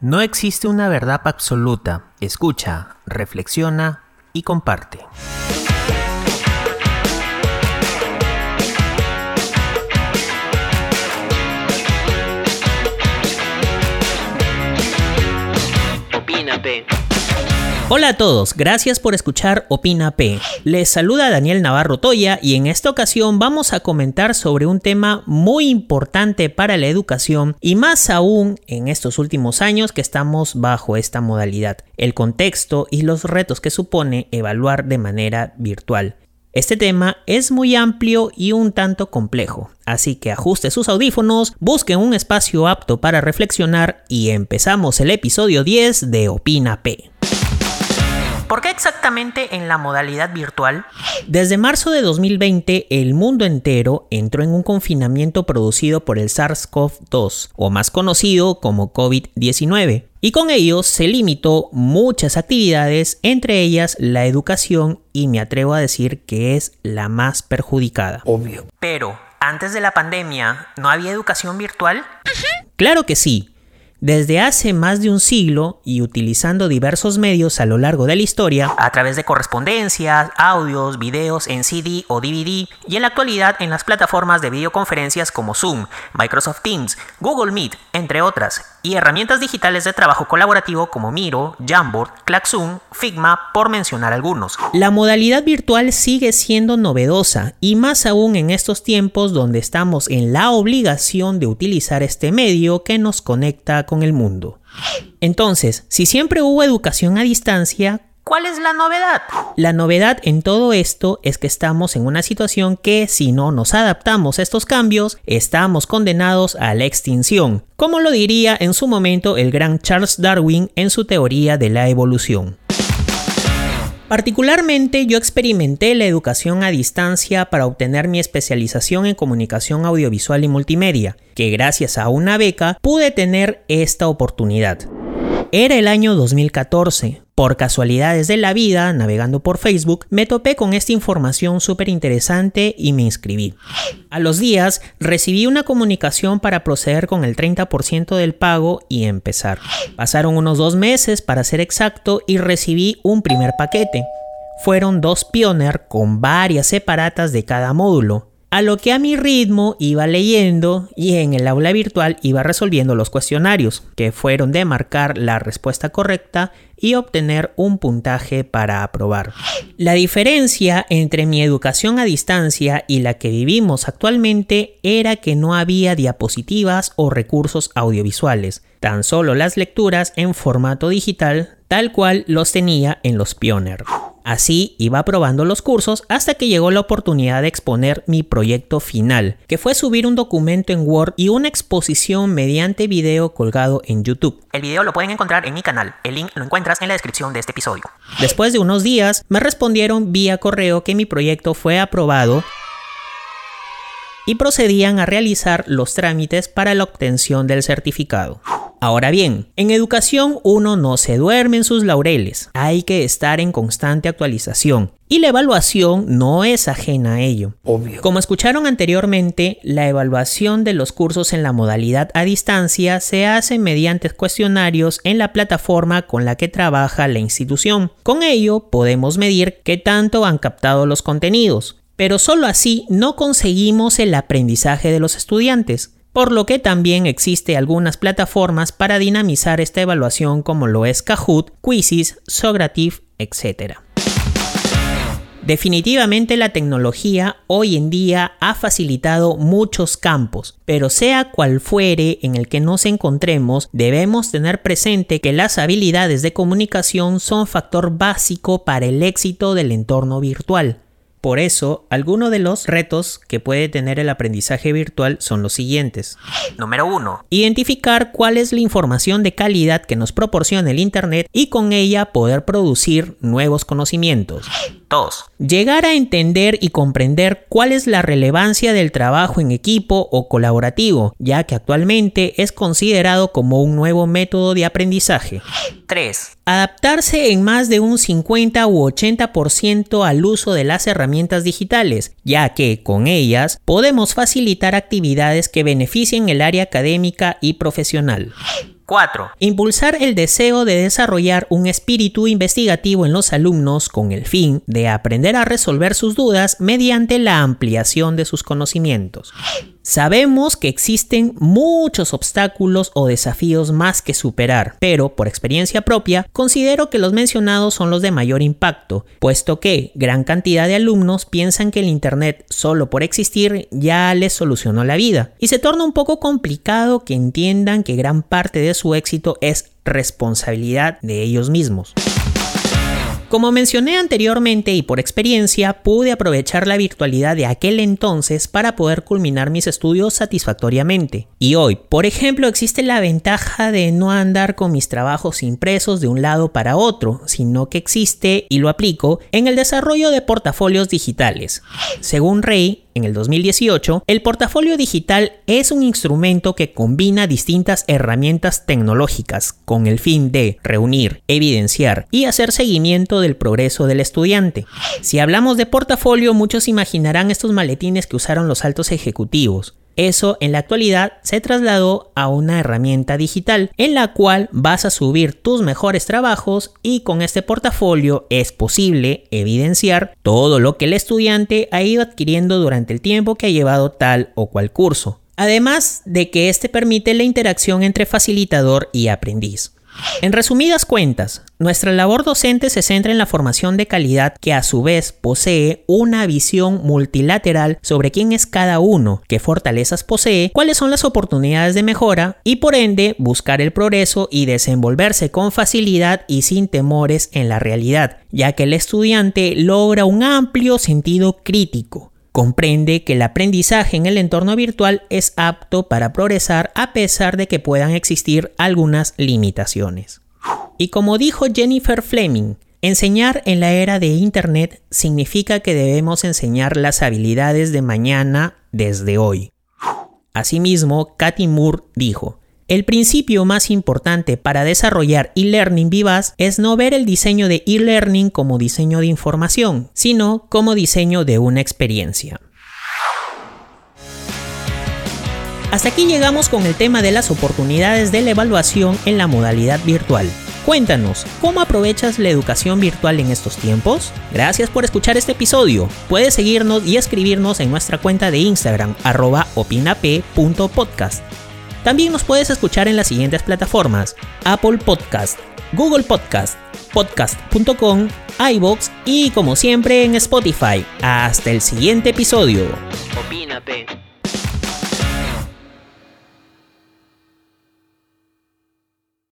No existe una verdad absoluta. Escucha, reflexiona y comparte. Opínate. Hola a todos, gracias por escuchar Opina P. Les saluda Daniel Navarro Toya y en esta ocasión vamos a comentar sobre un tema muy importante para la educación y más aún en estos últimos años que estamos bajo esta modalidad, el contexto y los retos que supone evaluar de manera virtual. Este tema es muy amplio y un tanto complejo, así que ajuste sus audífonos, busquen un espacio apto para reflexionar y empezamos el episodio 10 de Opina P. ¿Por qué exactamente en la modalidad virtual? Desde marzo de 2020, el mundo entero entró en un confinamiento producido por el SARS-CoV-2, o más conocido como COVID-19, y con ello se limitó muchas actividades, entre ellas la educación, y me atrevo a decir que es la más perjudicada. Obvio. Pero, antes de la pandemia, ¿no había educación virtual? Claro que sí. Desde hace más de un siglo y utilizando diversos medios a lo largo de la historia, a través de correspondencias, audios, videos en CD o DVD y en la actualidad en las plataformas de videoconferencias como Zoom, Microsoft Teams, Google Meet, entre otras, y herramientas digitales de trabajo colaborativo como Miro, Jamboard, Claxzoom, Figma, por mencionar algunos. La modalidad virtual sigue siendo novedosa y más aún en estos tiempos donde estamos en la obligación de utilizar este medio que nos conecta con el mundo. Entonces, si siempre hubo educación a distancia, ¿Cuál es la novedad? La novedad en todo esto es que estamos en una situación que si no nos adaptamos a estos cambios, estamos condenados a la extinción, como lo diría en su momento el gran Charles Darwin en su teoría de la evolución. Particularmente yo experimenté la educación a distancia para obtener mi especialización en comunicación audiovisual y multimedia, que gracias a una beca pude tener esta oportunidad. Era el año 2014. Por casualidades de la vida, navegando por Facebook, me topé con esta información súper interesante y me inscribí. A los días, recibí una comunicación para proceder con el 30% del pago y empezar. Pasaron unos dos meses para ser exacto y recibí un primer paquete. Fueron dos Pioneer con varias separatas de cada módulo a lo que a mi ritmo iba leyendo y en el aula virtual iba resolviendo los cuestionarios, que fueron de marcar la respuesta correcta y obtener un puntaje para aprobar. La diferencia entre mi educación a distancia y la que vivimos actualmente era que no había diapositivas o recursos audiovisuales, tan solo las lecturas en formato digital tal cual los tenía en los Pioneer. Así iba probando los cursos hasta que llegó la oportunidad de exponer mi proyecto final, que fue subir un documento en Word y una exposición mediante video colgado en YouTube. El video lo pueden encontrar en mi canal, el link lo encuentras en la descripción de este episodio. Después de unos días, me respondieron vía correo que mi proyecto fue aprobado y procedían a realizar los trámites para la obtención del certificado. Ahora bien, en educación uno no se duerme en sus laureles, hay que estar en constante actualización. Y la evaluación no es ajena a ello. Obvio. Como escucharon anteriormente, la evaluación de los cursos en la modalidad a distancia se hace mediante cuestionarios en la plataforma con la que trabaja la institución. Con ello podemos medir qué tanto han captado los contenidos, pero solo así no conseguimos el aprendizaje de los estudiantes por lo que también existe algunas plataformas para dinamizar esta evaluación como lo es Kahoot, Quizzes, Socrative, etc. Definitivamente la tecnología hoy en día ha facilitado muchos campos, pero sea cual fuere en el que nos encontremos, debemos tener presente que las habilidades de comunicación son factor básico para el éxito del entorno virtual. Por eso, algunos de los retos que puede tener el aprendizaje virtual son los siguientes. Número 1. Identificar cuál es la información de calidad que nos proporciona el Internet y con ella poder producir nuevos conocimientos. 2. Llegar a entender y comprender cuál es la relevancia del trabajo en equipo o colaborativo, ya que actualmente es considerado como un nuevo método de aprendizaje. 3. Adaptarse en más de un 50 u 80% al uso de las herramientas digitales, ya que con ellas podemos facilitar actividades que beneficien el área académica y profesional. 4. Impulsar el deseo de desarrollar un espíritu investigativo en los alumnos con el fin de aprender a resolver sus dudas mediante la ampliación de sus conocimientos. Sabemos que existen muchos obstáculos o desafíos más que superar, pero por experiencia propia considero que los mencionados son los de mayor impacto, puesto que gran cantidad de alumnos piensan que el Internet solo por existir ya les solucionó la vida, y se torna un poco complicado que entiendan que gran parte de su éxito es responsabilidad de ellos mismos. Como mencioné anteriormente y por experiencia, pude aprovechar la virtualidad de aquel entonces para poder culminar mis estudios satisfactoriamente. Y hoy, por ejemplo, existe la ventaja de no andar con mis trabajos impresos de un lado para otro, sino que existe, y lo aplico, en el desarrollo de portafolios digitales. Según Rey, en el 2018, el portafolio digital es un instrumento que combina distintas herramientas tecnológicas con el fin de reunir, evidenciar y hacer seguimiento del progreso del estudiante. Si hablamos de portafolio, muchos imaginarán estos maletines que usaron los altos ejecutivos. Eso en la actualidad se trasladó a una herramienta digital en la cual vas a subir tus mejores trabajos y con este portafolio es posible evidenciar todo lo que el estudiante ha ido adquiriendo durante el tiempo que ha llevado tal o cual curso. Además de que este permite la interacción entre facilitador y aprendiz. En resumidas cuentas, nuestra labor docente se centra en la formación de calidad que a su vez posee una visión multilateral sobre quién es cada uno, qué fortalezas posee, cuáles son las oportunidades de mejora y por ende buscar el progreso y desenvolverse con facilidad y sin temores en la realidad, ya que el estudiante logra un amplio sentido crítico Comprende que el aprendizaje en el entorno virtual es apto para progresar a pesar de que puedan existir algunas limitaciones. Y como dijo Jennifer Fleming, enseñar en la era de Internet significa que debemos enseñar las habilidades de mañana desde hoy. Asimismo, Cathy Moore dijo, el principio más importante para desarrollar e-learning vivaz es no ver el diseño de e-learning como diseño de información, sino como diseño de una experiencia. Hasta aquí llegamos con el tema de las oportunidades de la evaluación en la modalidad virtual. Cuéntanos, ¿cómo aprovechas la educación virtual en estos tiempos? Gracias por escuchar este episodio. Puedes seguirnos y escribirnos en nuestra cuenta de Instagram arroba opinap.podcast. También nos puedes escuchar en las siguientes plataformas: Apple Podcast, Google Podcast, podcast.com, iBox y como siempre en Spotify. Hasta el siguiente episodio. Opínate.